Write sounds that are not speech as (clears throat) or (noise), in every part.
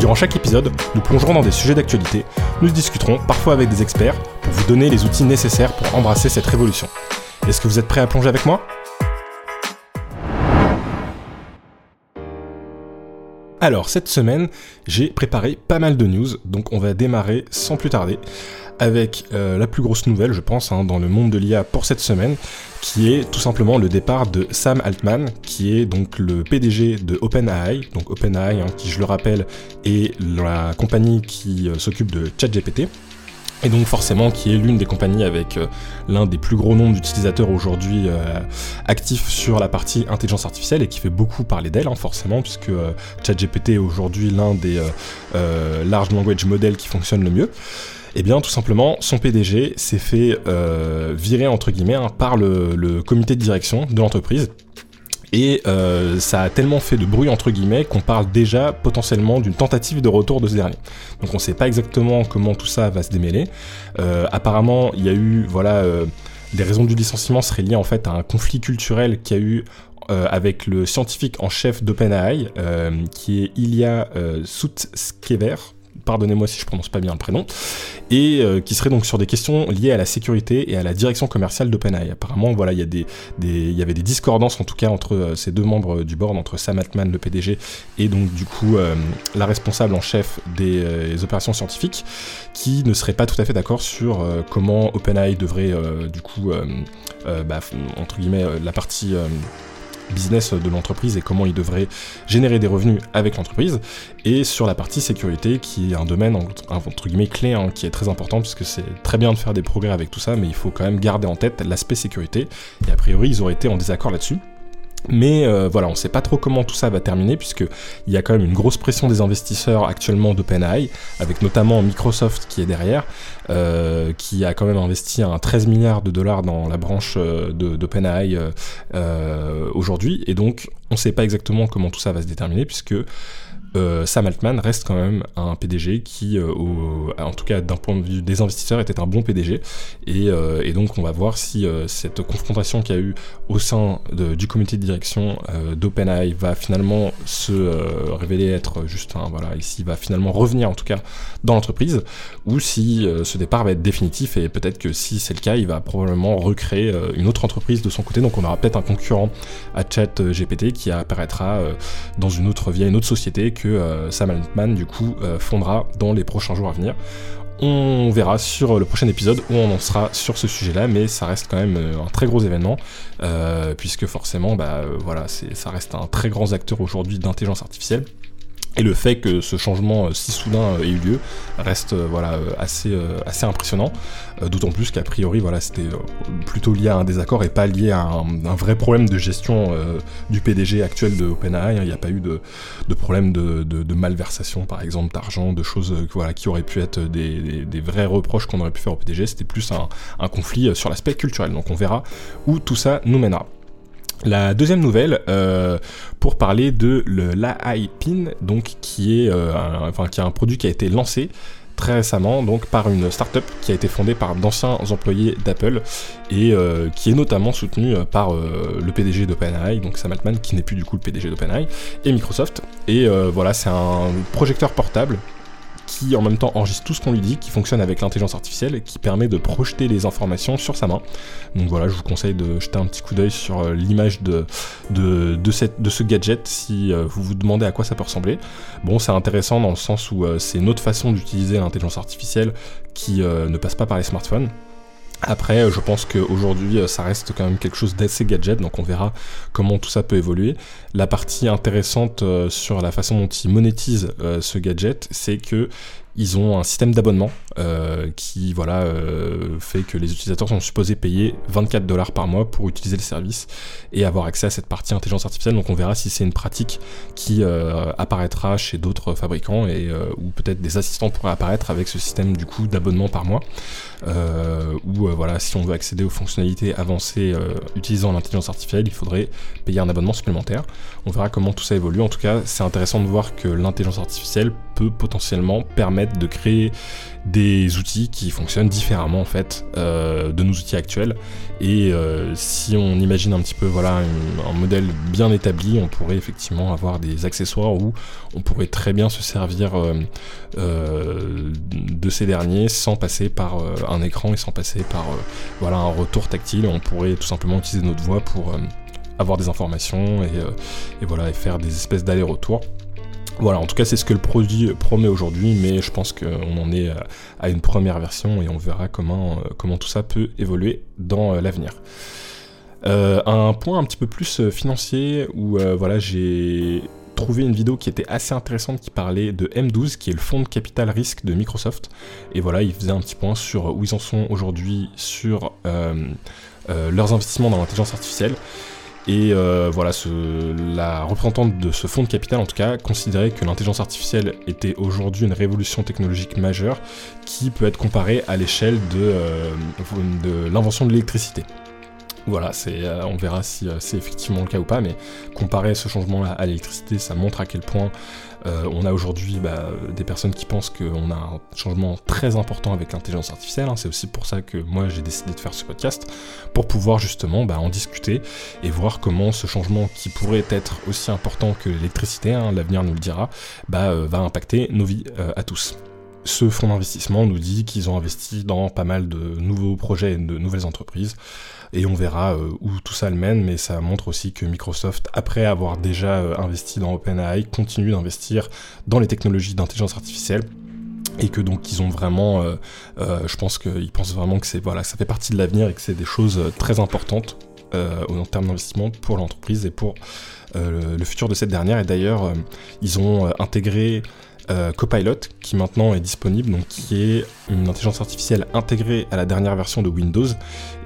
Durant chaque épisode, nous plongerons dans des sujets d'actualité, nous discuterons parfois avec des experts pour vous donner les outils nécessaires pour embrasser cette révolution. Est-ce que vous êtes prêts à plonger avec moi? Alors, cette semaine, j'ai préparé pas mal de news, donc on va démarrer sans plus tarder avec euh, la plus grosse nouvelle, je pense, hein, dans le monde de l'IA pour cette semaine, qui est tout simplement le départ de Sam Altman, qui est donc le PDG de OpenAI. Donc OpenAI, hein, qui je le rappelle, est la compagnie qui euh, s'occupe de ChatGPT. Et donc forcément qui est l'une des compagnies avec euh, l'un des plus gros nombres d'utilisateurs aujourd'hui actifs sur la partie intelligence artificielle et qui fait beaucoup parler d'elle hein, forcément puisque ChatGPT est aujourd'hui l'un des large language models qui fonctionne le mieux. Eh bien, tout simplement, son PDG s'est fait euh, virer, entre guillemets, hein, par le, comité de direction de l'entreprise. Et euh, ça a tellement fait de bruit entre guillemets qu'on parle déjà potentiellement d'une tentative de retour de ce dernier. Donc on ne sait pas exactement comment tout ça va se démêler. Euh, apparemment, il y a eu voilà les raisons du licenciement seraient liées en fait à un conflit culturel qu'il y a eu avec le scientifique en chef d'OpenAI, qui est Ilya Sutskever, pardonnez-moi si je prononce pas bien le prénom, et euh, qui serait donc sur des questions liées à la sécurité et à la direction commerciale d'OpenAI. Apparemment, voilà, il y, des, y avait des discordances en tout cas entre euh, ces deux membres du board, entre Sam Altman, le PDG, et donc du coup euh, la responsable en chef des opérations scientifiques, qui ne serait pas tout à fait d'accord sur comment OpenAI devrait du coup, bah, entre guillemets, la partie business de l'entreprise et comment il devrait générer des revenus avec l'entreprise, et sur la partie sécurité qui est un domaine entre guillemets clé hein, qui est très important puisque c'est très bien de faire des progrès avec tout ça, mais il faut quand même garder en tête l'aspect sécurité, et a priori ils auraient été en désaccord là-dessus. Mais euh, voilà, on ne sait pas trop comment tout ça va terminer, puisqu'il y a quand même une grosse pression des investisseurs actuellement d'OpenAI, avec notamment Microsoft qui est derrière, euh, qui a quand même investi un 13 milliards de dollars dans la branche euh, d'OpenAI aujourd'hui, et donc on ne sait pas exactement comment tout ça va se déterminer, puisque euh, Sam Altman reste quand même un PDG qui, euh, en tout cas d'un point de vue des investisseurs, était un bon PDG. Euh, et, donc on va voir si cette confrontation qu'il y a eu au sein du comité de direction d'OpenAI va finalement se révéler être juste un, voilà, ici va finalement revenir en tout cas dans l'entreprise, ou si ce départ va être définitif et peut-être que si c'est le cas, il va probablement recréer une autre entreprise de son côté. Donc on aura peut-être un concurrent à ChatGPT qui apparaîtra dans une autre via une autre société que euh, Sam Altman du coup euh, fondera dans les prochains jours à venir. On verra sur le prochain épisode où on en sera sur ce sujet-là, mais ça reste quand même euh, un très gros événement, puisque forcément, bah, voilà, ça reste un très grand acteur aujourd'hui d'intelligence artificielle. Et le fait que ce changement euh, si soudain euh, ait eu lieu reste euh, voilà, assez, assez impressionnant, d'autant plus qu'a priori voilà, c'était plutôt lié à un désaccord et pas lié à un, vrai problème de gestion du PDG actuel de OpenAI. Il n'y a pas eu de, de problème de, de, malversation par exemple d'argent, de choses voilà, qui auraient pu être des, des, vrais reproches qu'on aurait pu faire au PDG, c'était plus un, un conflit sur l'aspect culturel. Donc on verra où tout ça nous mènera. La deuxième nouvelle, euh, pour parler de l'AI PIN, donc qui est, euh, un, produit qui a été lancé très récemment donc par une startup qui a été fondée par d'anciens employés d'Apple et euh, qui est notamment soutenue par le PDG d'OpenAI, donc Sam Altman qui n'est plus du coup le PDG d'OpenAI et Microsoft. Et voilà, c'est un projecteur portable qui en même temps enregistre tout ce qu'on lui dit, qui fonctionne avec l'intelligence artificielle qui permet de projeter les informations sur sa main. Donc voilà, je vous conseille de jeter un petit coup d'œil sur euh, l'image de, de, de, ce gadget si euh, vous vous demandez à quoi ça peut ressembler. Bon, c'est intéressant dans le sens où euh, c'est une autre façon d'utiliser l'intelligence artificielle qui ne passe pas par les smartphones. Après, euh, je pense qu'aujourd'hui, euh, ça reste quand même quelque chose d'assez gadget, donc on verra comment tout ça peut évoluer. La partie intéressante euh, sur la façon dont il monétise ce gadget, c'est que ils ont un système d'abonnement euh, qui voilà euh, fait que les utilisateurs sont supposés payer 24 dollars par mois pour utiliser le service et avoir accès à cette partie intelligence artificielle. Donc on verra si c'est une pratique qui euh, apparaîtra chez d'autres fabricants et ou peut-être des assistants pourraient apparaître avec ce système du coup d'abonnement par mois. Ou voilà si on veut accéder aux fonctionnalités avancées utilisant l'intelligence artificielle, il faudrait payer un abonnement supplémentaire. On verra comment tout ça évolue. En tout cas, c'est intéressant de voir que l'intelligence artificielle peut potentiellement permettre de créer des outils qui fonctionnent différemment en fait euh, de nos outils actuels. Et euh, si on imagine un petit peu voilà un, modèle bien établi, on pourrait effectivement avoir des accessoires où on pourrait très bien se servir euh, de ces derniers sans passer par un écran et sans passer par voilà un retour tactile. On pourrait tout simplement utiliser notre voix pour avoir des informations et, et voilà et faire des espèces d'aller-retour. Voilà, en tout cas, c'est ce que le produit promet aujourd'hui, mais je pense qu'on en est à une première version et on verra comment, euh, comment tout ça peut évoluer dans euh, l'avenir. Euh, un point un petit peu plus financier où voilà, j'ai trouvé une vidéo qui était assez intéressante qui parlait de M12, qui est le fonds de capital risque de Microsoft. Et voilà, il faisait un petit point sur où ils en sont aujourd'hui sur leurs investissements dans l'intelligence artificielle. Et euh, voilà, la représentante de ce fonds de capital, en tout cas, considérait que l'intelligence artificielle était aujourd'hui une révolution technologique majeure qui peut être comparée à l'échelle euh, de l'invention de l'électricité. Voilà, euh, on verra si c'est effectivement le cas ou pas, mais comparer ce changement à l'électricité, ça montre à quel point euh, on a aujourd'hui bah, des personnes qui pensent qu'on a un changement très important avec l'intelligence artificielle. Hein. C'est aussi pour ça que moi j'ai décidé de faire ce podcast, pour pouvoir justement bah, en discuter et voir comment ce changement qui pourrait être aussi important que l'électricité, hein, l'avenir nous le dira, bah, euh, va impacter nos vies euh, à tous. Ce fonds d'investissement nous dit qu'ils ont investi dans pas mal de nouveaux projets et de nouvelles entreprises et on verra euh, où tout ça le mène, mais ça montre aussi que Microsoft, après avoir déjà euh, investi dans OpenAI, continue d'investir dans les technologies d'intelligence artificielle et que donc ils ont vraiment, euh, je pense qu'ils pensent vraiment que c'est voilà, ça fait partie de l'avenir et que c'est des choses très importantes en termes d'investissement pour l'entreprise et pour le futur de cette dernière. Et d'ailleurs, ils ont intégré euh, Copilot, qui maintenant est disponible, qui est une intelligence artificielle intégrée à la dernière version de Windows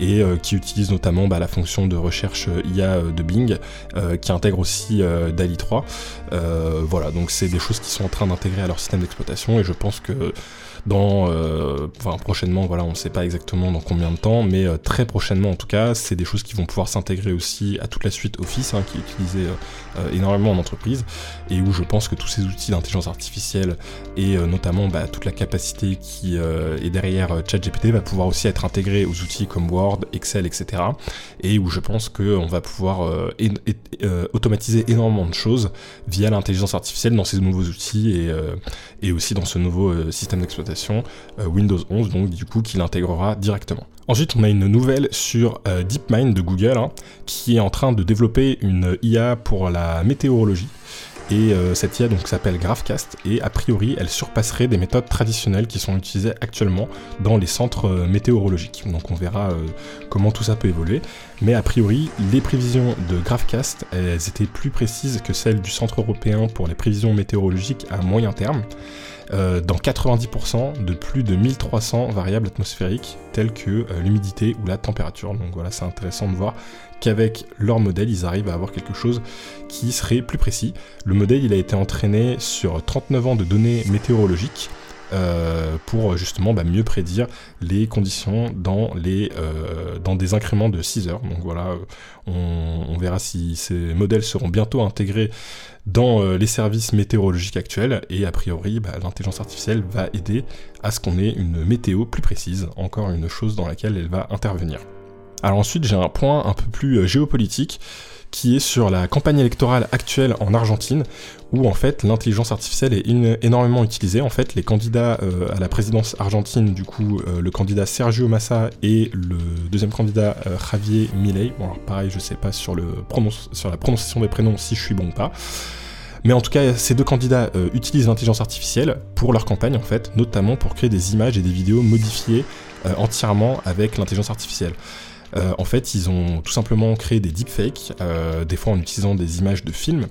et euh, qui utilise notamment bah, la fonction de recherche IA de Bing, euh, qui intègre aussi DALI 3. voilà, donc c'est des choses qui sont en train d'intégrer à leur système d'exploitation et je pense que dans, euh, enfin prochainement, voilà, on ne sait pas exactement dans combien de temps, mais euh, très prochainement en tout cas, c'est des choses qui vont pouvoir s'intégrer aussi à toute la suite Office, hein, qui est utilisée euh, énormément en entreprise, et où je pense que tous ces outils d'intelligence artificielle et notamment bah, toute la capacité qui est derrière ChatGPT va pouvoir aussi être intégrée aux outils comme Word, Excel, etc. Et où je pense qu'on va pouvoir automatiser énormément de choses via l'intelligence artificielle dans ces nouveaux outils et, et aussi dans ce nouveau système d'exploitation euh, Windows 11, donc du coup qui l'intégrera directement. Ensuite, on a une nouvelle sur euh, DeepMind de Google, hein, qui est en train de développer une IA pour la météorologie. Et euh, cette IA donc s'appelle GraphCast et a priori elle surpasserait des méthodes traditionnelles qui sont utilisées actuellement dans les centres météorologiques. Donc on verra comment tout ça peut évoluer. Mais a priori les prévisions de GraphCast elles étaient plus précises que celles du Centre européen pour les prévisions météorologiques à moyen terme. Euh, dans 90% de plus de 1300 variables atmosphériques telles que euh, l'humidité ou la température. Donc voilà, c'est intéressant de voir qu'avec leur modèle, ils arrivent à avoir quelque chose qui serait plus précis. Le modèle, il a été entraîné sur 39 ans de données météorologiques. Euh, pour justement bah, mieux prédire les conditions dans, les, dans des incréments de 6 heures. Donc voilà, on, on, verra si ces modèles seront bientôt intégrés dans euh, les services météorologiques actuels et a priori bah, l'intelligence artificielle va aider à ce qu'on ait une météo plus précise, encore une chose dans laquelle elle va intervenir. Alors ensuite j'ai un point un peu plus euh, géopolitique qui est sur la campagne électorale actuelle en Argentine, où en fait l'intelligence artificielle est énormément utilisée. En fait, les candidats euh, à la présidence argentine, du coup, le candidat Sergio Massa et le deuxième candidat Javier Milei. Bon, alors pareil, je sais pas sur, sur la prononciation des prénoms si je suis bon ou pas. Mais en tout cas, ces deux candidats euh, utilisent l'intelligence artificielle pour leur campagne, en fait, notamment pour créer des images et des vidéos modifiées euh, entièrement avec l'intelligence artificielle. Euh, en fait, ils ont tout simplement créé des deepfakes, des fois en utilisant des images de films,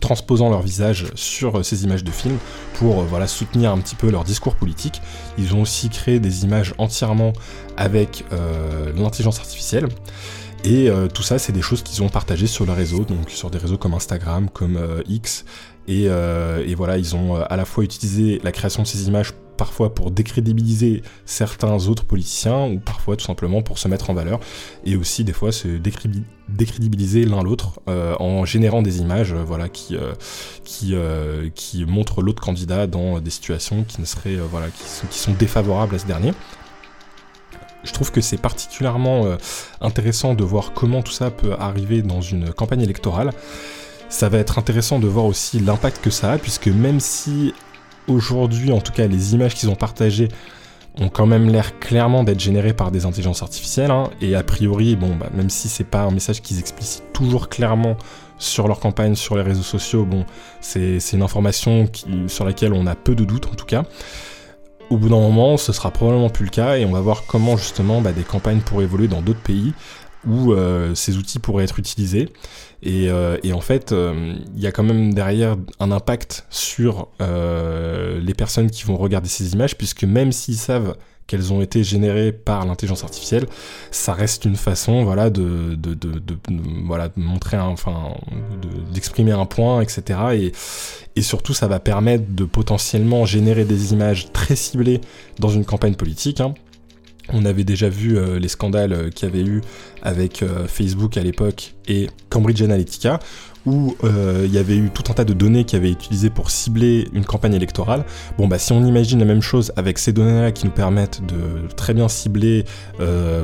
transposant leur visage sur ces images de films pour soutenir un petit peu leur discours politique. Ils ont aussi créé des images entièrement avec l'intelligence artificielle. Et tout ça, c'est des choses qu'ils ont partagées sur le réseau, donc sur des réseaux comme Instagram, comme X. Et, et, voilà, ils ont à la fois utilisé la création de ces images parfois pour décrédibiliser certains autres politiciens ou parfois tout simplement pour se mettre en valeur et aussi des fois se décrédibiliser l'un l'autre euh, en générant des images euh, voilà qui euh, qui qui montrent l'autre candidat dans des situations qui ne seraient voilà qui sont, qui sont défavorables à ce dernier je trouve que c'est particulièrement intéressant de voir comment tout ça peut arriver dans une campagne électorale. Ça va être intéressant de voir aussi l'impact que ça a, puisque même si aujourd'hui, en tout cas, les images qu'ils ont partagées ont quand même l'air clairement d'être générées par des intelligences artificielles. Hein, et a priori, bah, même si c'est pas un message qu'ils explicitent toujours clairement sur leur campagne, sur les réseaux sociaux, bon, c'est une information sur laquelle on a peu de doutes en tout cas. Au bout d'un moment, ce sera probablement plus le cas et on va voir comment justement bah, des campagnes pourraient évoluer dans d'autres pays où euh, ces outils pourraient être utilisés. Et, euh, en fait, euh, il y a quand même derrière un impact sur les personnes qui vont regarder ces images, puisque même s'ils savent qu'elles ont été générées par l'intelligence artificielle, ça reste une façon, voilà, de, de, voilà, de montrer, enfin, d'exprimer un point, etc. Et, et surtout, ça va permettre de potentiellement générer des images très ciblées dans une campagne politique. Hein. On avait déjà vu euh, les scandales euh, qu'il y avait eu avec euh, Facebook à l'époque et Cambridge Analytica, où il y avait eu tout un tas de données qui avaient été utilisées pour cibler une campagne électorale. Bon bah si on imagine la même chose avec ces données-là qui nous permettent de très bien cibler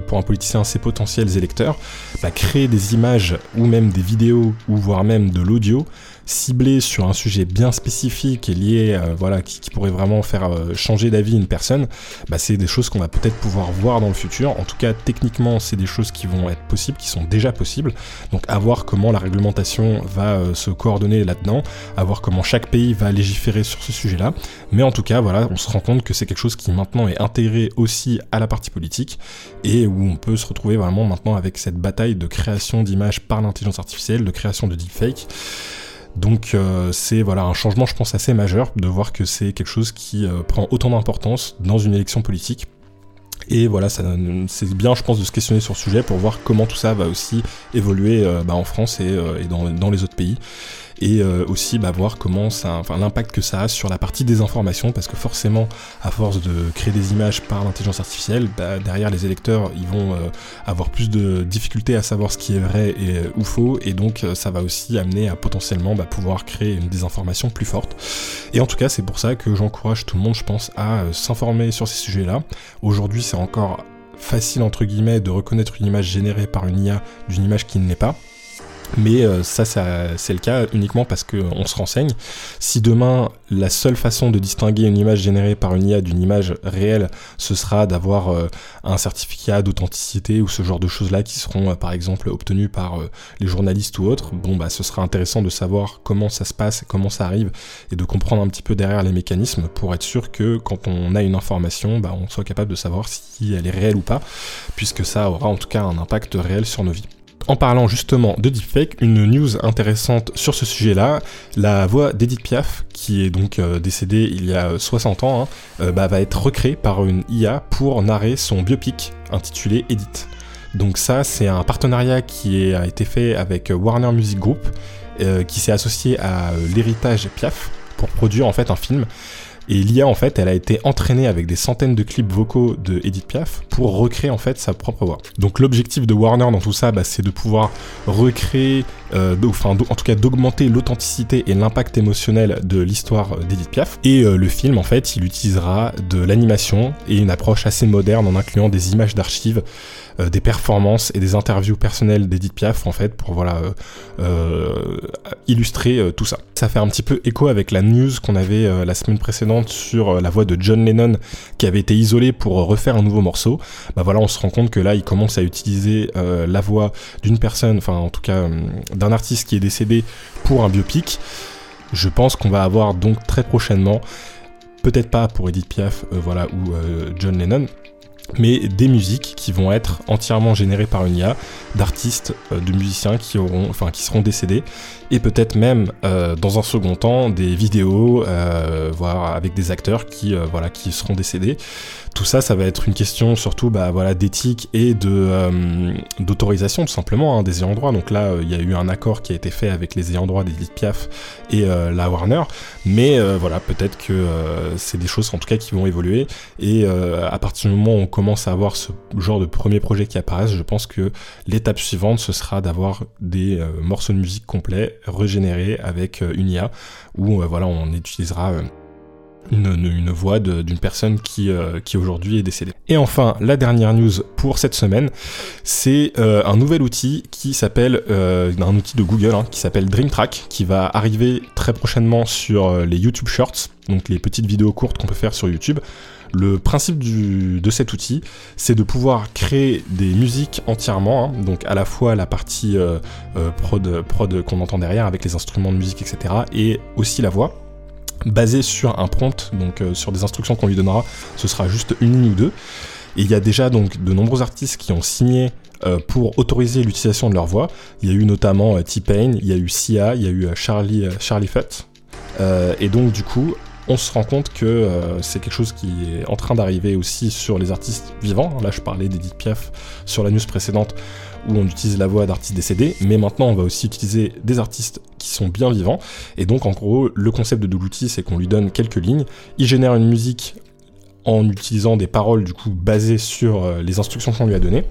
pour un politicien ses potentiels électeurs, bah, créer des images ou même des vidéos ou voire même de l'audio ciblé sur un sujet bien spécifique et lié, euh, voilà, qui, pourrait vraiment faire euh, changer d'avis une personne, bah, c'est des choses qu'on va peut-être pouvoir voir dans le futur. En tout cas, techniquement, c'est des choses qui vont être possibles, qui sont déjà possibles. Donc, à voir comment la réglementation va euh, se coordonner là-dedans, à voir comment chaque pays va légiférer sur ce sujet-là. Mais en tout cas, voilà, on se rend compte que c'est quelque chose qui maintenant est intégré aussi à la partie politique et où on peut se retrouver vraiment maintenant avec cette bataille de création d'images par l'intelligence artificielle, de création de deepfake. Donc euh, c'est voilà un changement je pense assez majeur de voir que c'est quelque chose qui euh, prend autant d'importance dans une élection politique. Et voilà, c'est bien je pense de se questionner sur ce sujet pour voir comment tout ça va aussi évoluer euh, bah, en France et, dans, les autres pays et euh, aussi bah, voir comment ça, enfin l'impact que ça a sur la partie des informations, parce que forcément, à force de créer des images par l'intelligence artificielle, bah, derrière les électeurs, ils vont euh, avoir plus de difficultés à savoir ce qui est vrai et, euh, ou faux, et donc ça va aussi amener à potentiellement bah, pouvoir créer une désinformation plus forte. Et en tout cas, c'est pour ça que j'encourage tout le monde, je pense, à s'informer sur ces sujets-là. Aujourd'hui, c'est encore facile entre guillemets de reconnaître une image générée par une IA d'une image qui ne l'est pas. Mais euh, ça, c'est le cas uniquement parce qu'on se renseigne. Si demain, la seule façon de distinguer une image générée par une IA d'une image réelle, ce sera d'avoir euh, un certificat d'authenticité ou ce genre de choses-là qui seront, euh, par exemple, obtenus par les journalistes ou autres, bon, bah, ce sera intéressant de savoir comment ça se passe, comment ça arrive, et de comprendre un petit peu derrière les mécanismes pour être sûr que quand on a une information, bah, on soit capable de savoir si elle est réelle ou pas, puisque ça aura en tout cas un impact réel sur nos vies. En parlant justement de deepfake, une news intéressante sur ce sujet-là, la voix d'Edith Piaf, qui est donc euh, décédée il y a 60 ans, hein, euh, bah, va être recréée par une IA pour narrer son biopic intitulé Edith. Donc ça, c'est un partenariat qui a été fait avec Warner Music Group, euh, qui s'est associé à l'héritage Piaf pour produire en fait un film et l'IA, en fait, elle a été entraînée avec des centaines de clips vocaux de Edith Piaf pour recréer, en fait, sa propre voix. Donc, l'objectif de Warner dans tout ça, bah, c'est de pouvoir recréer, euh, enfin, en tout cas, d'augmenter l'authenticité et l'impact émotionnel de l'histoire d'Edith Piaf. Et euh, le film, en fait, il utilisera de l'animation et une approche assez moderne en incluant des images d'archives euh, des performances et des interviews personnelles d'Edith Piaf en fait pour voilà euh, euh, illustrer tout ça. Ça fait un petit peu écho avec la news qu'on avait la semaine précédente sur la voix de John Lennon qui avait été isolé pour refaire un nouveau morceau. Bah voilà, on se rend compte que là il commence à utiliser la voix d'une personne, enfin en tout cas d'un artiste qui est décédé pour un biopic. Je pense qu'on va avoir donc très prochainement, peut-être pas pour Edith Piaf, voilà, ou John Lennon, mais des musiques qui vont être entièrement générées par une IA d'artistes, euh, de musiciens qui auront, enfin qui seront décédés, et peut-être même euh, dans un second temps des vidéos, euh, voire avec des acteurs qui, voilà, qui seront décédés. Tout ça, ça va être une question surtout bah, voilà, d'éthique et de, d'autorisation tout simplement hein, des ayants droit. Donc là, il y a eu un accord qui a été fait avec les ayants droit d'Edith Piaf et la Warner, mais voilà, peut-être que c'est des choses en tout cas qui vont évoluer, et à partir du moment où on commence à avoir ce genre de premiers projets qui apparaissent, je pense que l'étape suivante, ce sera d'avoir des euh, morceaux de musique complets, régénérés avec euh, une IA, où euh, voilà, on utilisera une, voix d'une personne qui, qui aujourd'hui est décédée. Et enfin, la dernière news pour cette semaine, c'est un nouvel outil qui s'appelle, un outil de Google hein, qui s'appelle DreamTrack, qui va arriver très prochainement sur les YouTube Shorts, donc les petites vidéos courtes qu'on peut faire sur YouTube. Le principe de cet outil, c'est de pouvoir créer des musiques entièrement, hein, donc à la fois la partie euh, euh, prod, prod qu'on entend derrière avec les instruments de musique, etc., et aussi la voix, basée sur un prompt, donc euh, sur des instructions qu'on lui donnera, ce sera juste une ligne ou deux. Et il y a déjà donc de nombreux artistes qui ont signé pour autoriser l'utilisation de leur voix. Il y a eu notamment T-Pain, il y a eu Sia, il y a eu Charlie, Charlie Futt. et donc du coup, on se rend compte que euh, c'est quelque chose qui est en train d'arriver aussi sur les artistes vivants. Là, je parlais d'Edith Piaf sur la news précédente où on utilise la voix d'artistes décédés, mais maintenant on va aussi utiliser des artistes qui sont bien vivants. Et donc, en gros, le concept de l'outil, c'est qu'on lui donne quelques lignes, il génère une musique en utilisant des paroles du coup basées sur euh, les instructions qu'on lui a données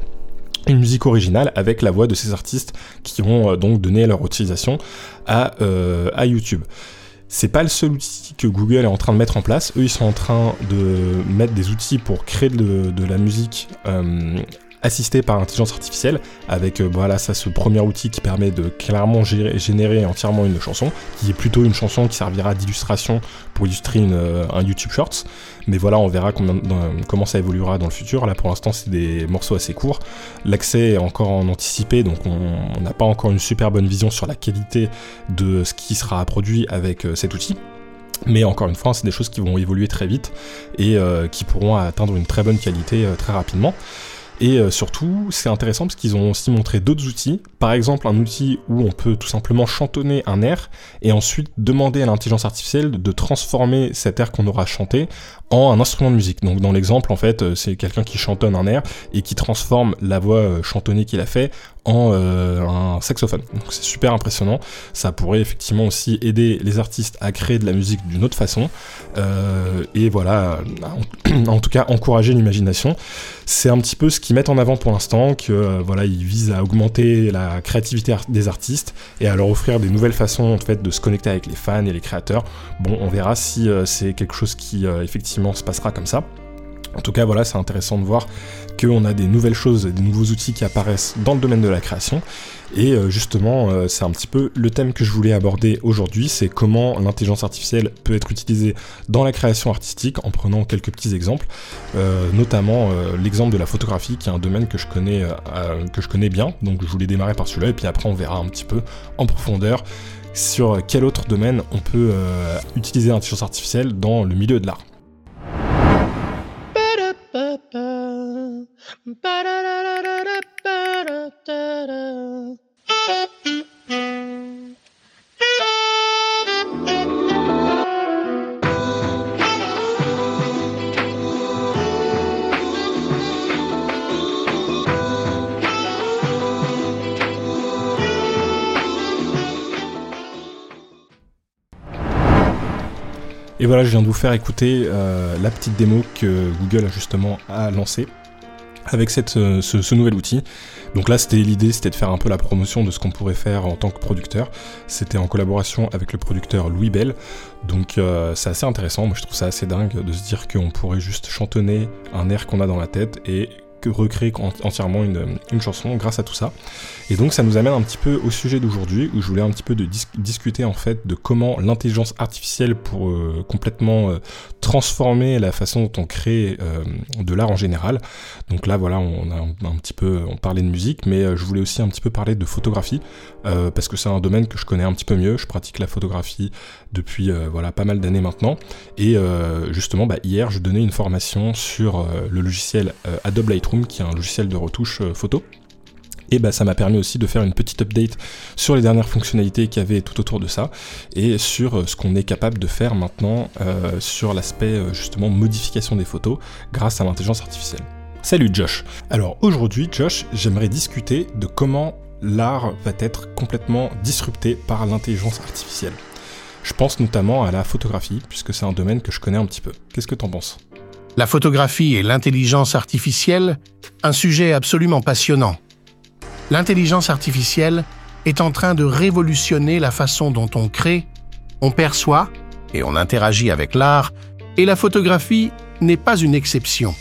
une musique originale avec la voix de ces artistes qui ont euh, donc donné leur utilisation à YouTube. C'est pas le seul outil que Google est en train de mettre en place. Eux, ils sont en train de mettre des outils pour créer de, la musique euh, assisté par l'intelligence artificielle, avec euh, voilà ça ce premier outil qui permet de clairement générer entièrement une chanson, qui est plutôt une chanson qui servira d'illustration pour illustrer une, euh, un YouTube Shorts. Mais voilà, on verra comment ça évoluera dans le futur. Là pour l'instant c'est des morceaux assez courts. L'accès est encore en anticipé, donc on n'a pas encore une super bonne vision sur la qualité de ce qui sera produit avec euh, cet outil. Mais encore une fois, c'est des choses qui vont évoluer très vite et qui pourront atteindre une très bonne qualité très rapidement. Et euh, surtout, c'est intéressant parce qu'ils ont aussi montré d'autres outils. Par exemple, un outil où on peut tout simplement chantonner un air et ensuite demander à l'intelligence artificielle de transformer cet air qu'on aura chanté en un instrument de musique. Donc dans l'exemple, en fait, euh, c'est quelqu'un qui chantonne un air et qui transforme la voix euh, chantonnée qu'il a fait en euh, un saxophone. Donc c'est super impressionnant. Ça pourrait effectivement aussi aider les artistes à créer de la musique d'une autre façon. et voilà, (clears throat) en, tout cas, encourager l'imagination. C'est un petit peu ce qu'ils mettent en avant pour l'instant, que voilà, ils visent à augmenter la créativité des artistes et à leur offrir des nouvelles façons de se connecter avec les fans et les créateurs. Bon, on verra si c'est quelque chose qui effectivement se passera comme ça. En tout cas, voilà, c'est intéressant de voir qu'on a des nouvelles choses, des nouveaux outils qui apparaissent dans le domaine de la création. Et euh, justement, euh, c'est un petit peu le thème que je voulais aborder aujourd'hui, c'est comment l'intelligence artificielle peut être utilisée dans la création artistique en prenant quelques petits exemples, euh, notamment l'exemple de la photographie, qui est un domaine que je connais, que je connais bien. Donc je voulais démarrer par celui-là, et puis après on verra un petit peu en profondeur sur quel autre domaine on peut utiliser l'intelligence artificielle dans le milieu de l'art. Et voilà, je viens de vous faire écouter euh, la petite démo que Google a justement a lancée avec cette, euh, ce, nouvel outil. Donc là, c'était l'idée, c'était de faire un peu la promotion de ce qu'on pourrait faire en tant que producteur. C'était en collaboration avec le producteur Louis Bell. Donc euh, c'est assez intéressant. Moi, je trouve ça assez dingue de se dire qu'on pourrait juste chantonner un air qu'on a dans la tête et recréer entièrement une, chanson grâce à tout ça. Et donc ça nous amène un petit peu au sujet d'aujourd'hui où je voulais un petit peu de discuter en fait de comment l'intelligence artificielle pour euh, complètement euh, transformer la façon dont on crée euh, de l'art en général. Donc là voilà on a un, petit peu on parlait de musique mais je voulais aussi un petit peu parler de photographie parce que c'est un domaine que je connais un petit peu mieux. Je pratique la photographie depuis voilà pas mal d'années maintenant et justement bah, hier je donnais une formation sur le logiciel Adobe Lightroom qui est un logiciel de retouche photo et bah, ça m'a permis aussi de faire une petite update sur les dernières fonctionnalités qu'il y avait tout autour de ça et sur euh, ce qu'on est capable de faire maintenant euh, sur l'aspect euh, justement modification des photos grâce à l'intelligence artificielle. Salut Josh. Alors aujourd'hui Josh, j'aimerais discuter de comment l'art va être complètement disrupté par l'intelligence artificielle. Je pense notamment à la photographie puisque c'est un domaine que je connais un petit peu. Qu'est-ce que t'en penses? La photographie et l'intelligence artificielle, un sujet absolument passionnant l'intelligence artificielle est en train de révolutionner la façon dont on crée, on perçoit et on interagit avec l'art, et la photographie n'est pas une exception.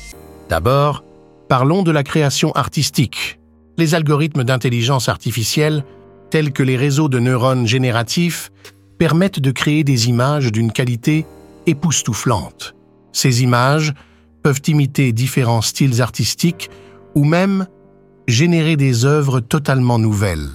D'abord, parlons de la création artistique. Les algorithmes d'intelligence artificielle, tels que les réseaux de neurones génératifs, permettent de créer des images d'une qualité époustouflante. Ces images peuvent imiter différents styles artistiques ou même générer des œuvres totalement nouvelles.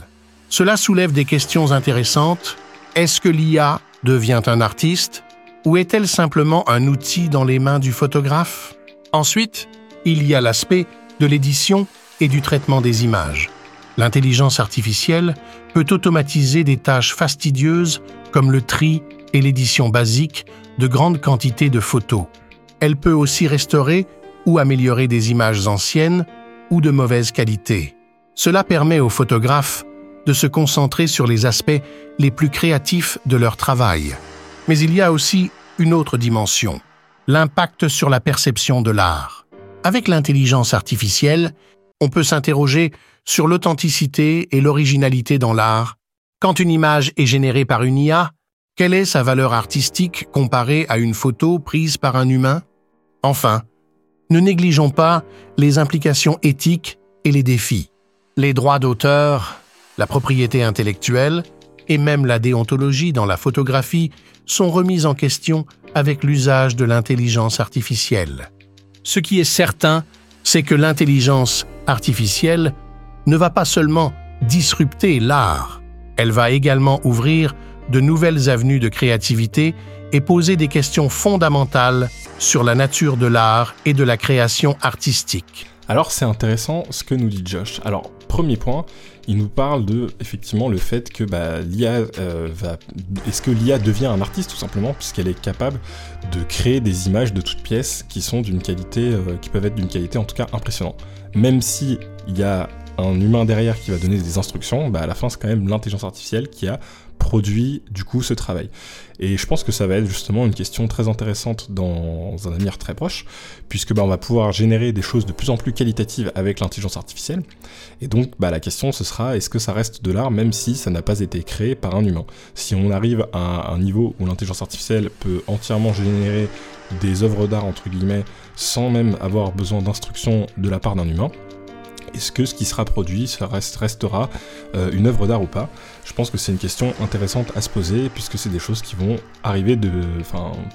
Cela soulève des questions intéressantes. Est-ce que l'IA devient un artiste ou est-elle simplement un outil dans les mains du photographe? Ensuite, il y a l'aspect de l'édition et du traitement des images. L'intelligence artificielle peut automatiser des tâches fastidieuses comme le tri et l'édition basique de grandes quantités de photos. Elle peut aussi restaurer ou améliorer des images anciennes ou de mauvaise qualité. Cela permet aux photographes de se concentrer sur les aspects les plus créatifs de leur travail. Mais il y a aussi une autre dimension, l'impact sur la perception de l'art. Avec l'intelligence artificielle, on peut s'interroger sur l'authenticité et l'originalité dans l'art. Quand une image est générée par une IA, quelle est sa valeur artistique comparée à une photo prise par un humain? Enfin, ne négligeons pas les implications éthiques et les défis. Les droits d'auteur, la propriété intellectuelle et même la déontologie dans la photographie sont remises en question avec l'usage de l'intelligence artificielle. Ce qui est certain, c'est que l'intelligence artificielle ne va pas seulement disrupter l'art, elle va également ouvrir de nouvelles avenues de créativité et poser des questions fondamentales sur la nature de l'art et de la création artistique. Alors c'est intéressant ce que nous dit Josh. Alors premier point, il nous parle de effectivement le fait que bah, l'IA euh, va. Est-ce que l'IA devient un artiste tout simplement puisqu'elle est capable de créer des images de toutes pièces qui sont d'une qualité, euh, qui peuvent être d'une qualité en tout cas impressionnante. Même si il y a un humain derrière qui va donner des instructions, bah, à la fin c'est quand même l'intelligence artificielle qui a produit du coup ce travail. Et je pense que ça va être justement une question très intéressante dans un avenir très proche, puisque bah, on va pouvoir générer des choses de plus en plus qualitatives avec l'intelligence artificielle. Et donc bah, la question ce sera est-ce que ça reste de l'art même si ça n'a pas été créé par un humain? Si on arrive à un niveau où l'intelligence artificielle peut entièrement générer des œuvres d'art entre guillemets sans même avoir besoin d'instructions de la part d'un humain, est-ce que ce qui sera produit ça restera euh, une œuvre d'art ou pas? Je pense que c'est une question intéressante à se poser puisque c'est des choses qui vont arriver de,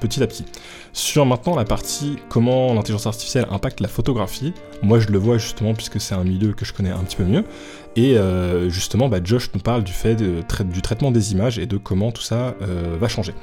petit à petit. Sur maintenant la partie comment l'intelligence artificielle impacte la photographie, moi je le vois justement puisque c'est un milieu que je connais un petit peu mieux. Et euh, justement, bah, Josh nous parle du fait du traitement des images et de comment tout ça euh, va changer.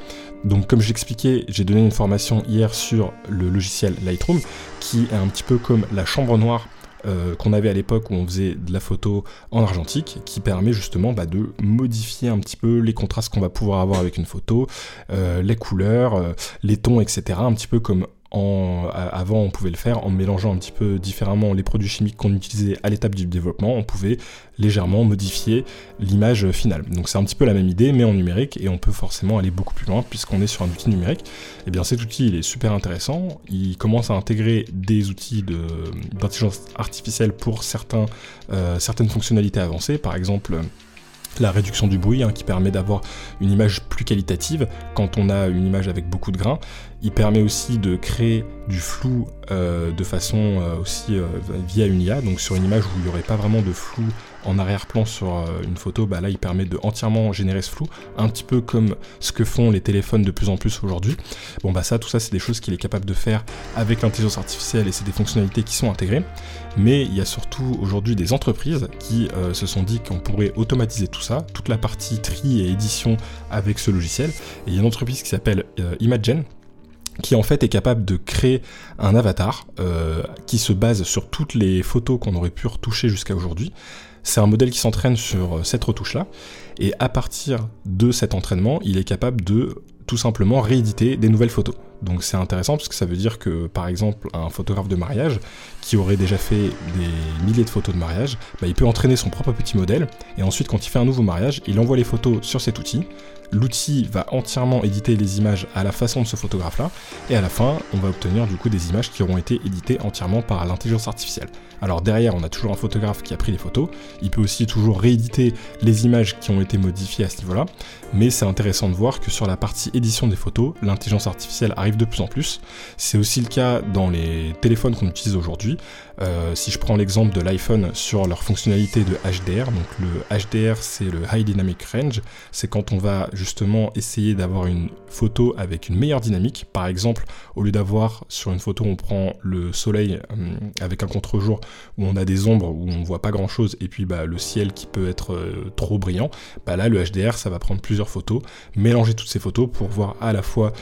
Donc comme j'expliquais, j'ai donné une formation hier sur le logiciel Lightroom qui est un petit peu comme la chambre noire euh, qu'on avait à l'époque où on faisait de la photo en argentique, qui permet justement bah, de modifier un petit peu les contrastes qu'on va pouvoir avoir avec une photo, euh, les couleurs, euh, les tons, etc. Un petit peu comme avant, on pouvait le faire en mélangeant un petit peu différemment les produits chimiques qu'on utilisait à l'étape du développement. On pouvait légèrement modifier l'image finale. Donc c'est un petit peu la même idée, mais en numérique, et on peut forcément aller beaucoup plus loin puisqu'on est sur un outil numérique. Et eh bien cet outil, il est super intéressant. Il commence à intégrer des outils d'intelligence artificielle pour certains, euh, certaines fonctionnalités avancées. Par exemple, la réduction du bruit hein, qui permet d'avoir une image plus qualitative quand on a une image avec beaucoup de grains. Il permet aussi de créer du flou euh, de façon euh, aussi euh, via une IA, donc sur une image où il n'y aurait pas vraiment de flou en arrière-plan sur une photo, bah là il permet de entièrement générer ce flou, un petit peu comme ce que font les téléphones de plus en plus aujourd'hui. Bon bah ça, tout ça c'est des choses qu'il est capable de faire avec l'intelligence artificielle et c'est des fonctionnalités qui sont intégrées. Mais il y a surtout aujourd'hui des entreprises qui se sont dit qu'on pourrait automatiser tout ça, toute la partie tri et édition avec ce logiciel. Et il y a une entreprise qui s'appelle Imagen qui en fait est capable de créer un avatar euh, qui se base sur toutes les photos qu'on aurait pu retoucher jusqu'à aujourd'hui. C'est un modèle qui s'entraîne sur euh, cette retouche-là, et à partir de cet entraînement, il est capable de tout simplement rééditer des nouvelles photos. Donc c'est intéressant parce que ça veut dire que par exemple un photographe de mariage qui aurait déjà fait des milliers de photos de mariage, bah, il peut entraîner son propre petit modèle. Et ensuite quand il fait un nouveau mariage, il envoie les photos sur cet outil l'outil va entièrement éditer les images à la façon de ce photographe-là, et à la fin, on va obtenir du coup des images qui auront été éditées entièrement par l'intelligence artificielle. Alors derrière, on a toujours un photographe qui a pris les photos, il peut aussi toujours rééditer les images qui ont été modifiées à ce niveau-là, mais c'est intéressant de voir que sur la partie édition des photos, l'intelligence artificielle arrive de plus en plus. C'est aussi le cas dans les téléphones qu'on utilise aujourd'hui. Euh, si je prends l'exemple de l'iPhone sur leur fonctionnalité de HDR, donc le HDR c'est le High Dynamic Range, c'est quand on va justement essayer d'avoir une photo avec une meilleure dynamique. Par exemple, au lieu d'avoir sur une photo on prend le soleil euh, avec un contre-jour où on a des ombres où on voit pas grand chose et puis bah, le ciel qui peut être euh, trop brillant, bah là le HDR ça va prendre plusieurs photos, mélanger toutes ces photos pour voir à la fois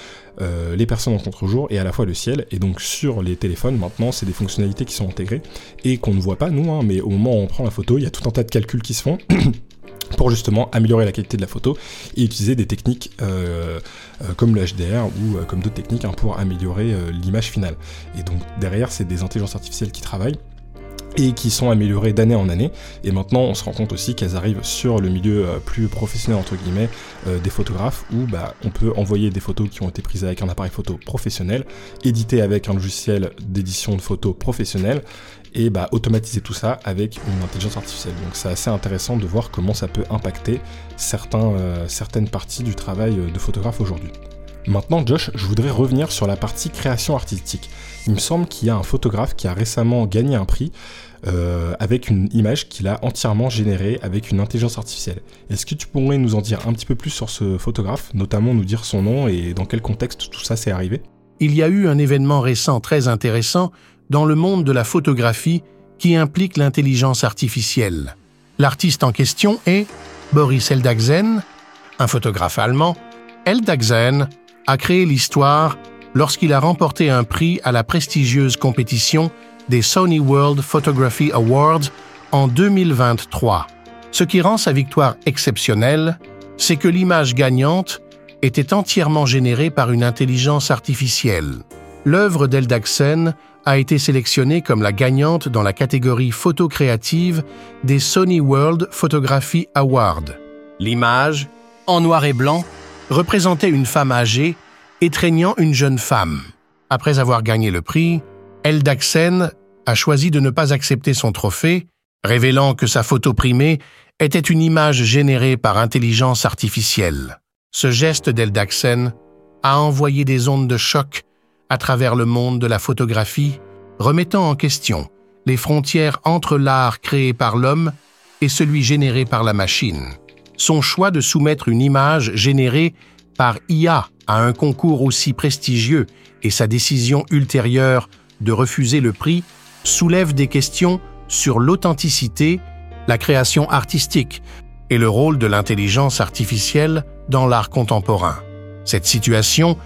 euh, les personnes en contre-jour et à la fois le ciel. Et donc sur les téléphones maintenant c'est des fonctionnalités qui sont intégrées et qu'on ne voit pas nous, hein, mais au moment où on prend la photo il y a tout un tas de calculs qui se font. (coughs) pour justement améliorer la qualité de la photo et utiliser des techniques euh, euh, comme le HDR ou comme d'autres techniques hein, pour améliorer l'image finale. Et donc derrière, c'est des intelligences artificielles qui travaillent et qui sont améliorées d'année en année. Et maintenant, on se rend compte aussi qu'elles arrivent sur le milieu plus professionnel entre guillemets des photographes, où bah, on peut envoyer des photos qui ont été prises avec un appareil photo professionnel, éditer avec un logiciel d'édition de photos professionnel, et bah, automatiser tout ça avec une intelligence artificielle. Donc c'est assez intéressant de voir comment ça peut impacter certains, euh, certaines parties du travail euh, de photographe aujourd'hui. Maintenant, Josh, je voudrais revenir sur la partie création artistique. Il me semble qu'il y a un photographe qui a récemment gagné un prix euh, avec une image qu'il a entièrement générée avec une intelligence artificielle. Est-ce que tu pourrais nous en dire un petit peu plus sur ce photographe, notamment nous dire son nom et dans quel contexte tout ça s'est arrivé? Il y a eu un événement récent très intéressant dans le monde de la photographie qui implique l'intelligence artificielle. L'artiste en question est Boris Eldagzen, un photographe allemand. Eldagzen a créé l'histoire lorsqu'il a remporté un prix à la prestigieuse compétition des Sony World Photography Awards en 2023. Ce qui rend sa victoire exceptionnelle, c'est que l'image gagnante était entièrement générée par une intelligence artificielle. L'œuvre d'Eldagsen a été sélectionnée comme la gagnante dans la catégorie photo créative des Sony World Photography Awards. L'image, en noir et blanc, représentait une femme âgée étreignant une jeune femme. Après avoir gagné le prix, Eldaxen a choisi de ne pas accepter son trophée, révélant que sa photo primée était une image générée par intelligence artificielle. Ce geste d'Eldaxen a envoyé des ondes de choc à travers le monde de la photographie, remettant en question les frontières entre l'art créé par l'homme et celui généré par la machine. Son choix de soumettre une image générée par IA à un concours aussi prestigieux et sa décision ultérieure de refuser le prix soulèvent des questions sur l'authenticité, la création artistique et le rôle de l'intelligence artificielle dans l'art contemporain. Cette situation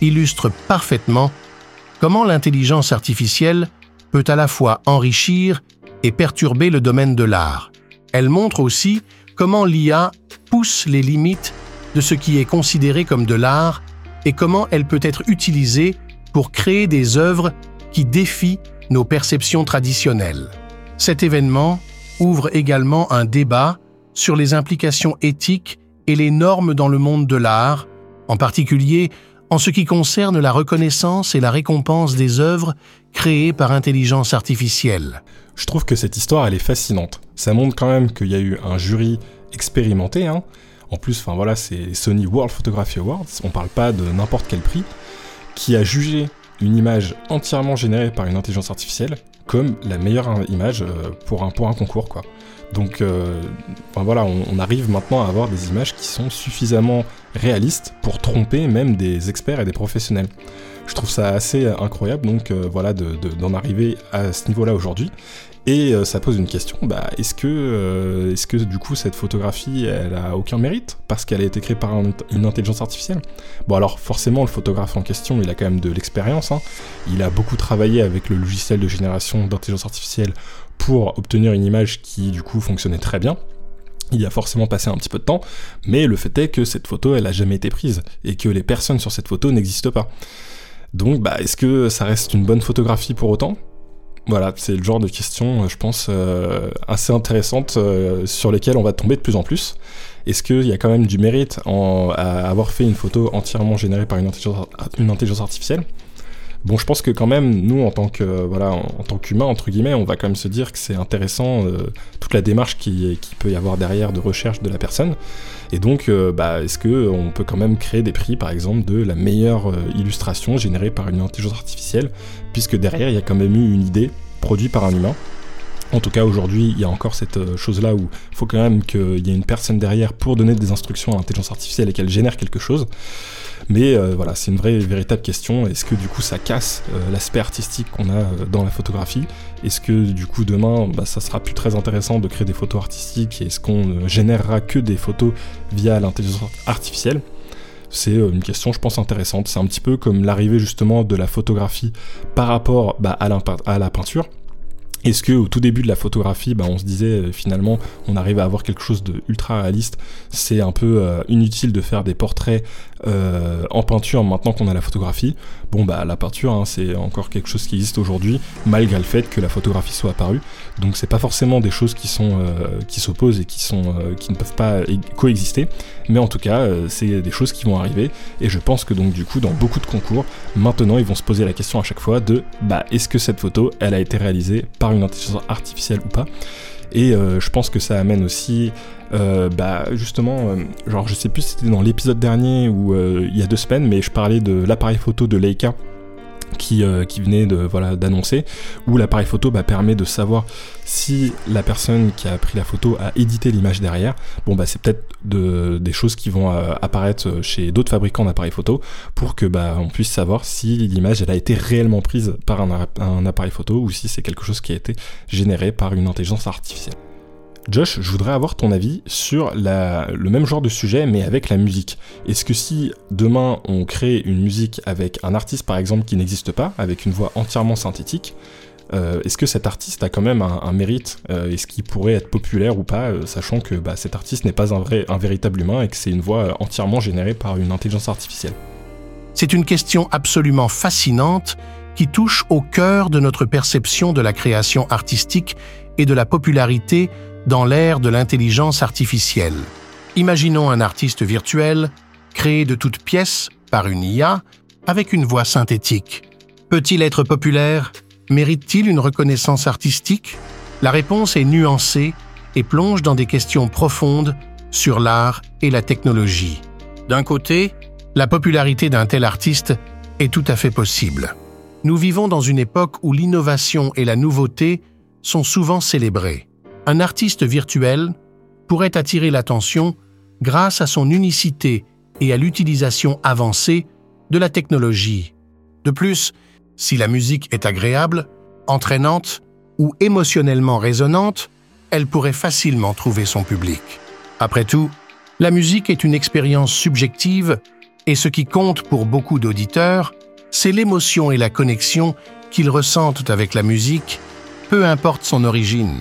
illustre parfaitement comment l'intelligence artificielle peut à la fois enrichir et perturber le domaine de l'art. Elle montre aussi comment l'IA pousse les limites de ce qui est considéré comme de l'art et comment elle peut être utilisée pour créer des œuvres qui défient nos perceptions traditionnelles. Cet événement ouvre également un débat sur les implications éthiques et les normes dans le monde de l'art, en particulier en ce qui concerne la reconnaissance et la récompense des œuvres créées par intelligence artificielle. Je trouve que cette histoire, elle est fascinante. Ça montre quand même qu'il y a eu un jury expérimenté. Hein. En plus, enfin voilà, c'est Sony World Photography Awards. On parle pas de n'importe quel prix qui a jugé une image entièrement générée par une intelligence artificielle comme la meilleure image euh, pour un, pour un concours, quoi. Donc, euh, voilà, on, arrive maintenant à avoir des images qui sont suffisamment réalistes pour tromper même des experts et des professionnels. Je trouve ça assez incroyable, donc euh, voilà, d'en arriver à ce niveau-là aujourd'hui. Et euh, ça pose une question, bah, est-ce que, euh, est que du coup cette photographie, elle a aucun mérite? Parce qu'elle a été créée par une intelligence artificielle Bon alors forcément le photographe en question, il a quand même de l'expérience, hein. il a beaucoup travaillé avec le logiciel de génération d'intelligence artificielle pour obtenir une image qui du coup fonctionnait très bien. Il a forcément passé un petit peu de temps, mais le fait est que cette photo, elle a jamais été prise et que les personnes sur cette photo n'existent pas. Donc, bah, est-ce que ça reste une bonne photographie pour autant? Voilà, c'est le genre de questions, euh, je pense, euh, assez intéressantes euh, sur lesquelles on va tomber de plus en plus. Est-ce qu'il y a quand même du mérite en, à avoir fait une photo entièrement générée par une intelligence, une intelligence artificielle? Bon, je pense que quand même, nous, en tant que voilà, tant qu'humain entre guillemets, on va quand même se dire que c'est intéressant toute la démarche qui, peut y avoir derrière de recherche de la personne. Et donc, bah, est-ce que on peut quand même créer des prix, par exemple, de la meilleure illustration générée par une intelligence artificielle puisque derrière, il y a quand même eu une idée produite par un humain. En tout cas, aujourd'hui, il y a encore cette euh, chose-là où il faut quand même qu'il y ait une personne derrière pour donner des instructions à l'intelligence artificielle et qu'elle génère quelque chose. Mais euh, voilà, c'est une vraie, véritable question. Est-ce que du coup ça casse euh, l'aspect artistique qu'on a dans la photographie? Est-ce que du coup demain, bah, ça sera plus très intéressant de créer des photos artistiques Est-ce qu'on ne générera que des photos via l'intelligence artificielle? C'est une question, je pense, intéressante. C'est un petit peu comme l'arrivée justement de la photographie par rapport bah, à, la, peinture. Est-ce que au tout début de la photographie, bah, on se disait euh, finalement on arrive à avoir quelque chose de ultra réaliste, c'est un peu euh, inutile de faire des portraits euh, en peinture maintenant qu'on a la photographie. Bon bah la peinture hein, c'est encore quelque chose qui existe aujourd'hui malgré le fait que la photographie soit apparue. Donc c'est pas forcément des choses qui sont qui s'opposent et qui sont qui ne peuvent pas coexister, mais en tout cas c'est des choses qui vont arriver et je pense que donc du coup dans beaucoup de concours maintenant ils vont se poser la question à chaque fois de bah est-ce que cette photo elle a été réalisée par une intelligence artificielle ou pas? Et euh, je pense que ça amène aussi, euh, bah, justement, euh, genre je sais plus si c'était dans l'épisode dernier ou il y a deux semaines, mais je parlais de l'appareil photo de Leica qui, qui, venait de voilà d'annoncer où l'appareil photo bah, permet de savoir si la personne qui a pris la photo a édité l'image derrière, bon bah c'est peut-être de, des choses qui vont euh, apparaître chez d'autres fabricants d'appareils photo pour que bah on puisse savoir si l'image a été réellement prise par un appareil photo ou si c'est quelque chose qui a été généré par une intelligence artificielle. Josh, je voudrais avoir ton avis sur le même genre de sujet, mais avec la musique. Est-ce que si demain on crée une musique avec un artiste par exemple qui n'existe pas, avec une voix entièrement synthétique, euh, est-ce que cet artiste a quand même un, mérite euh, Est-ce qu'il pourrait être populaire ou pas, euh, sachant que bah, cet artiste n'est pas un, un véritable humain et que c'est une voix entièrement générée par une intelligence artificielle? C'est une question absolument fascinante qui touche au cœur de notre perception de la création artistique et de la popularité dans l'ère de l'intelligence artificielle. Imaginons un artiste virtuel créé de toutes pièces par une IA avec une voix synthétique. Peut-il être populaire? Mérite-t-il une reconnaissance artistique? La réponse est nuancée et plonge dans des questions profondes sur l'art et la technologie. D'un côté, la popularité d'un tel artiste est tout à fait possible. Nous vivons dans une époque où l'innovation et la nouveauté sont souvent célébrées. Un artiste virtuel pourrait attirer l'attention grâce à son unicité et à l'utilisation avancée de la technologie. De plus, si la musique est agréable, entraînante ou émotionnellement résonante, elle pourrait facilement trouver son public. Après tout, la musique est une expérience subjective et ce qui compte pour beaucoup d'auditeurs, c'est l'émotion et la connexion qu'ils ressentent avec la musique, peu importe son origine.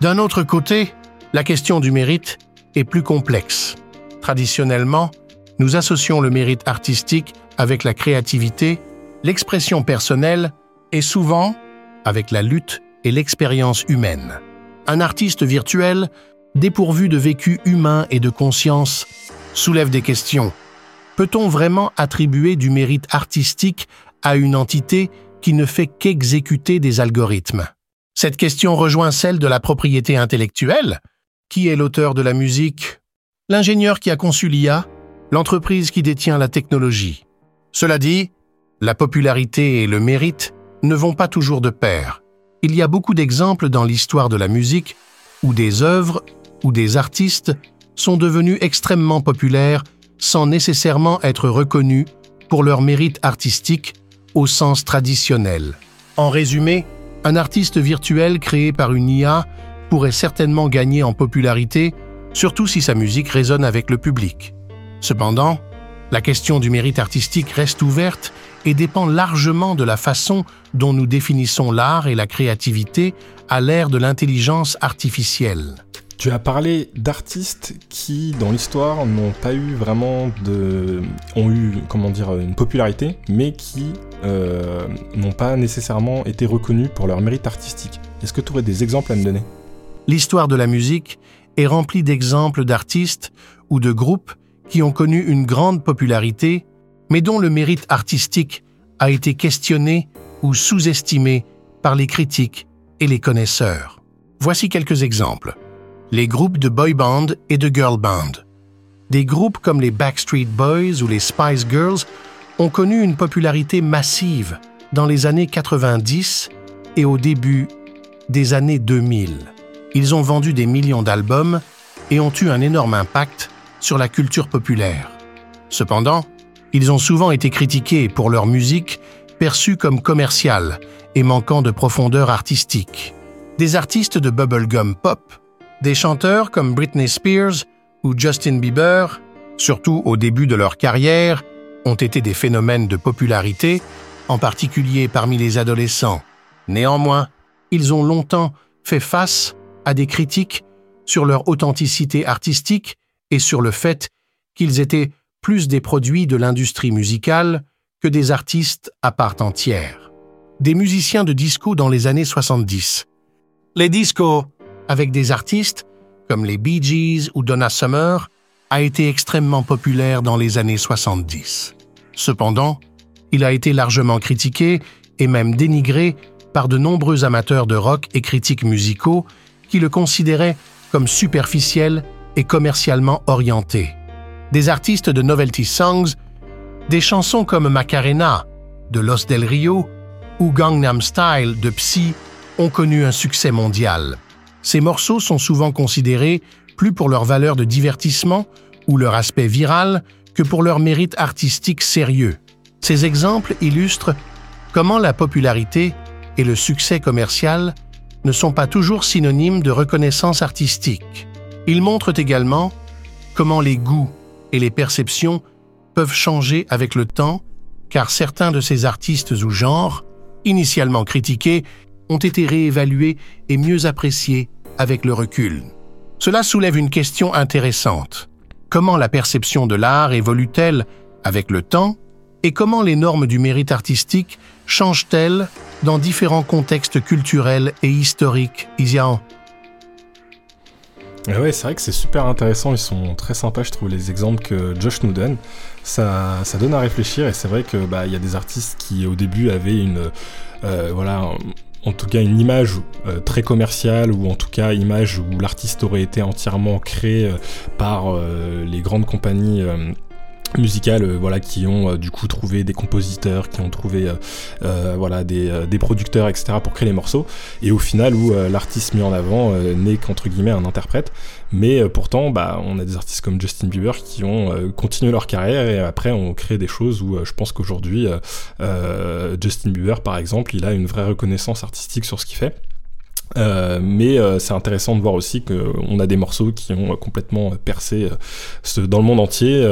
D'un autre côté, la question du mérite est plus complexe. Traditionnellement, nous associons le mérite artistique avec la créativité l'expression personnelle est souvent avec la lutte et l'expérience humaine. Un artiste virtuel, dépourvu de vécu humain et de conscience, soulève des questions. Peut-on vraiment attribuer du mérite artistique à une entité qui ne fait qu'exécuter des algorithmes? Cette question rejoint celle de la propriété intellectuelle, Qui est l'auteur de la musique? L'ingénieur qui a conçu l'IA L'entreprise qui détient la technologie Cela dit, la popularité et le mérite ne vont pas toujours de pair. Il y a beaucoup d'exemples dans l'histoire de la musique où des œuvres ou des artistes sont devenus extrêmement populaires sans nécessairement être reconnus pour leur mérite artistique au sens traditionnel. En résumé, un artiste virtuel créé par une IA pourrait certainement gagner en popularité, surtout si sa musique résonne avec le public. Cependant, la question du mérite artistique reste ouverte et dépend largement de la façon dont nous définissons l'art et la créativité à l'ère de l'intelligence artificielle. Tu as parlé d'artistes qui, dans l'histoire, n'ont pas eu vraiment de. ont eu, comment dire, une popularité, mais qui euh, n'ont pas nécessairement été reconnus pour leur mérite artistique. Est-ce que tu aurais des exemples à me donner? L'histoire de la musique est remplie d'exemples d'artistes ou de groupes qui ont connu une grande popularité, mais dont le mérite artistique a été questionné ou sous-estimé par les critiques et les connaisseurs. Voici quelques exemples. Les groupes de boy band et de girl band. Des groupes comme les Backstreet Boys ou les Spice Girls ont connu une popularité massive dans les années 90 et au début des années 2000. Ils ont vendu des millions d'albums et ont eu un énorme impact sur la culture populaire. Cependant, ils ont souvent été critiqués pour leur musique perçue comme commerciale et manquant de profondeur artistique. Des artistes de bubblegum pop, des chanteurs comme Britney Spears ou Justin Bieber, surtout au début de leur carrière, ont été des phénomènes de popularité, en particulier parmi les adolescents. Néanmoins, ils ont longtemps fait face à des critiques sur leur authenticité artistique et sur le fait qu'ils étaient plus des produits de l'industrie musicale que des artistes à part entière. Des musiciens de disco dans les années 70. Les discos, avec des artistes comme les Bee Gees ou Donna Summer, a été extrêmement populaire dans les années 70. Cependant, il a été largement critiqué et même dénigré par de nombreux amateurs de rock et critiques musicaux qui le considéraient comme superficiel et commercialement orienté. Des artistes de novelty songs, des chansons comme Macarena de Los Del Rio ou Gangnam Style de Psy ont connu un succès mondial. Ces morceaux sont souvent considérés plus pour leur valeur de divertissement ou leur aspect viral que pour leur mérite artistique sérieux. Ces exemples illustrent comment la popularité et le succès commercial ne sont pas toujours synonymes de reconnaissance artistique. Ils montrent également comment les goûts et les perceptions peuvent changer avec le temps, car certains de ces artistes ou genres, initialement critiqués, ont été réévalués et mieux appréciés avec le recul. Cela soulève une question intéressante. Comment la perception de l'art évolue-t-elle avec le temps et comment les normes du mérite artistique changent-elles dans différents contextes culturels et historiques Isian ah ouais, c'est vrai que c'est super intéressant, ils sont très sympas, je trouve, les exemples que Josh nous donne. Ça, ça donne à réfléchir et c'est vrai que bah y a des artistes qui au début avaient une euh, voilà en tout cas une image euh, très commerciale ou en tout cas image où l'artiste aurait été entièrement créé euh, par euh, les grandes compagnies musicales voilà qui ont du coup trouvé des compositeurs qui ont trouvé voilà des, des, producteurs etc pour créer les morceaux et au final où l'artiste mis en avant n'est qu'entre guillemets un interprète mais euh, pourtant, bah, on a des artistes comme Justin Bieber qui ont euh, continué leur carrière et après ont créé des choses où euh, je pense qu'aujourd'hui, Justin Bieber, par exemple, il a une vraie reconnaissance artistique sur ce qu'il fait. Euh, mais euh, c'est intéressant de voir aussi qu'on a des morceaux qui ont complètement percé euh, dans le monde entier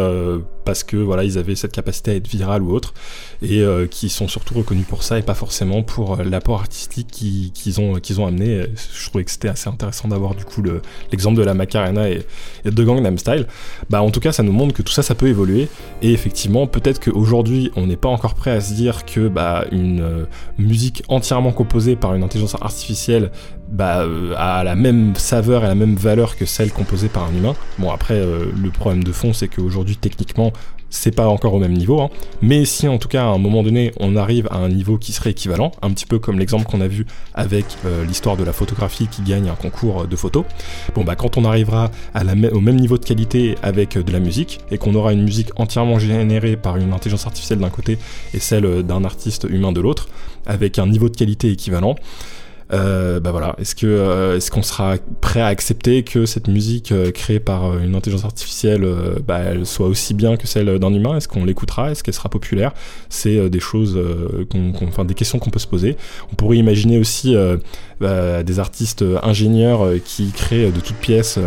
parce que voilà ils avaient cette capacité à être viral ou autre et qui sont surtout reconnus pour ça et pas forcément pour l'apport artistique qu'ils ont amené. Je trouvais que c'était assez intéressant d'avoir du coup l'exemple de la Macarena et, et, de Gangnam Style. Bah en tout cas ça nous montre que tout ça ça peut évoluer et effectivement peut-être qu'aujourd'hui on n'est pas encore prêt à se dire que bah une musique entièrement composée par une intelligence artificielle bah, a la même saveur et la même valeur que celle composée par un humain. Bon après le problème de fond c'est qu'aujourd'hui techniquement c'est pas encore au même niveau, hein. mais si en tout cas à un moment donné on arrive à un niveau qui serait équivalent, un petit peu comme l'exemple qu'on a vu avec euh, l'histoire de la photographie qui gagne un concours de photos, bon bah quand on arrivera au même niveau de qualité avec euh, de la musique et qu'on aura une musique entièrement générée par une intelligence artificielle d'un côté et celle euh, d'un artiste humain de l'autre, avec un niveau de qualité équivalent, euh, bah voilà, est-ce que euh, est-ce qu'on sera prêt à accepter que cette musique euh, créée par une intelligence artificielle, bah, soit aussi bien que celle d'un humain? Est-ce qu'on l'écoutera? Est-ce qu'elle sera populaire? C'est des choses, enfin des questions qu'on peut se poser. On pourrait imaginer aussi bah, des artistes ingénieurs qui créent de toutes pièces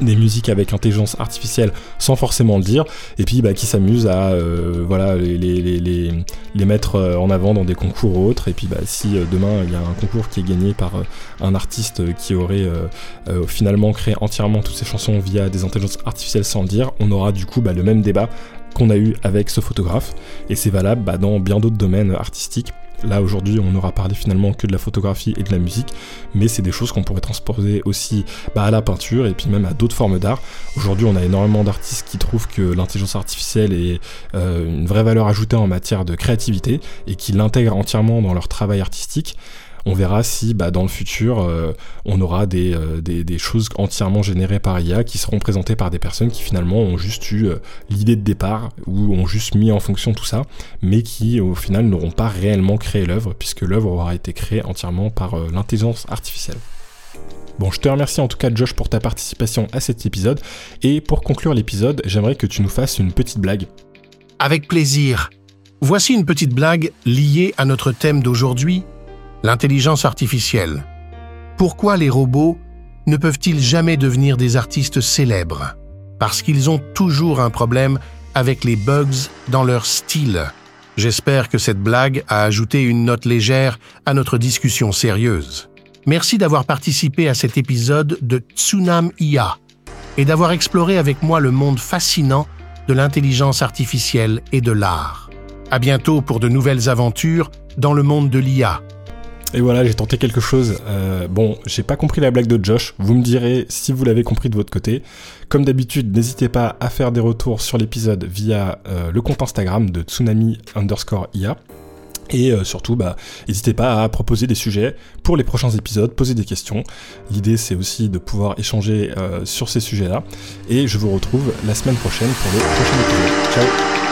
des musiques avec intelligence artificielle sans forcément le dire, et puis bah, qui s'amusent à euh, voilà, les, les, les, les, mettre euh, en avant dans des concours ou autres, et puis bah, si euh, demain il y a un concours qui est gagné par un artiste qui aurait finalement créé entièrement toutes ses chansons via des intelligences artificielles sans le dire, on aura du coup bah, le même débat qu'on a eu avec ce photographe, et c'est valable bah, dans bien d'autres domaines artistiques. Là aujourd'hui on aura parlé finalement que de la photographie et de la musique, mais c'est des choses qu'on pourrait transposer aussi bah, à la peinture et puis même à d'autres formes d'art. Aujourd'hui on a énormément d'artistes qui trouvent que l'intelligence artificielle est euh, une vraie valeur ajoutée en matière de créativité et qui l'intègrent entièrement dans leur travail artistique on verra si bah, dans le futur euh, on aura euh, des, choses entièrement générées par IA qui seront présentées par des personnes qui finalement ont juste eu euh, l'idée de départ ou ont juste mis en fonction tout ça, mais qui au final n'auront pas réellement créé l'œuvre puisque l'œuvre aura été créée entièrement par l'intelligence artificielle. Bon, je te remercie en tout cas Josh pour ta participation à cet épisode et pour conclure l'épisode, j'aimerais que tu nous fasses une petite blague. Avec plaisir. Voici une petite blague liée à notre thème d'aujourd'hui, L'intelligence artificielle. Pourquoi les robots ne peuvent-ils jamais devenir des artistes célèbres? Parce qu'ils ont toujours un problème avec les bugs dans leur style. J'espère que cette blague a ajouté une note légère à notre discussion sérieuse. Merci d'avoir participé à cet épisode de Tsunam IA et d'avoir exploré avec moi le monde fascinant de l'intelligence artificielle et de l'art. À bientôt pour de nouvelles aventures dans le monde de l'IA. Et voilà, j'ai tenté quelque chose. Euh, bon, j'ai pas compris la blague de Josh. Vous me direz si vous l'avez compris de votre côté. Comme d'habitude, n'hésitez pas à faire des retours sur l'épisode via euh, le compte Instagram de tsunami underscore IA. Et euh, surtout, bah, n'hésitez pas à proposer des sujets pour les prochains épisodes, poser des questions. L'idée, c'est aussi de pouvoir échanger sur ces sujets-là. Et je vous retrouve la semaine prochaine pour le prochain épisode. Ciao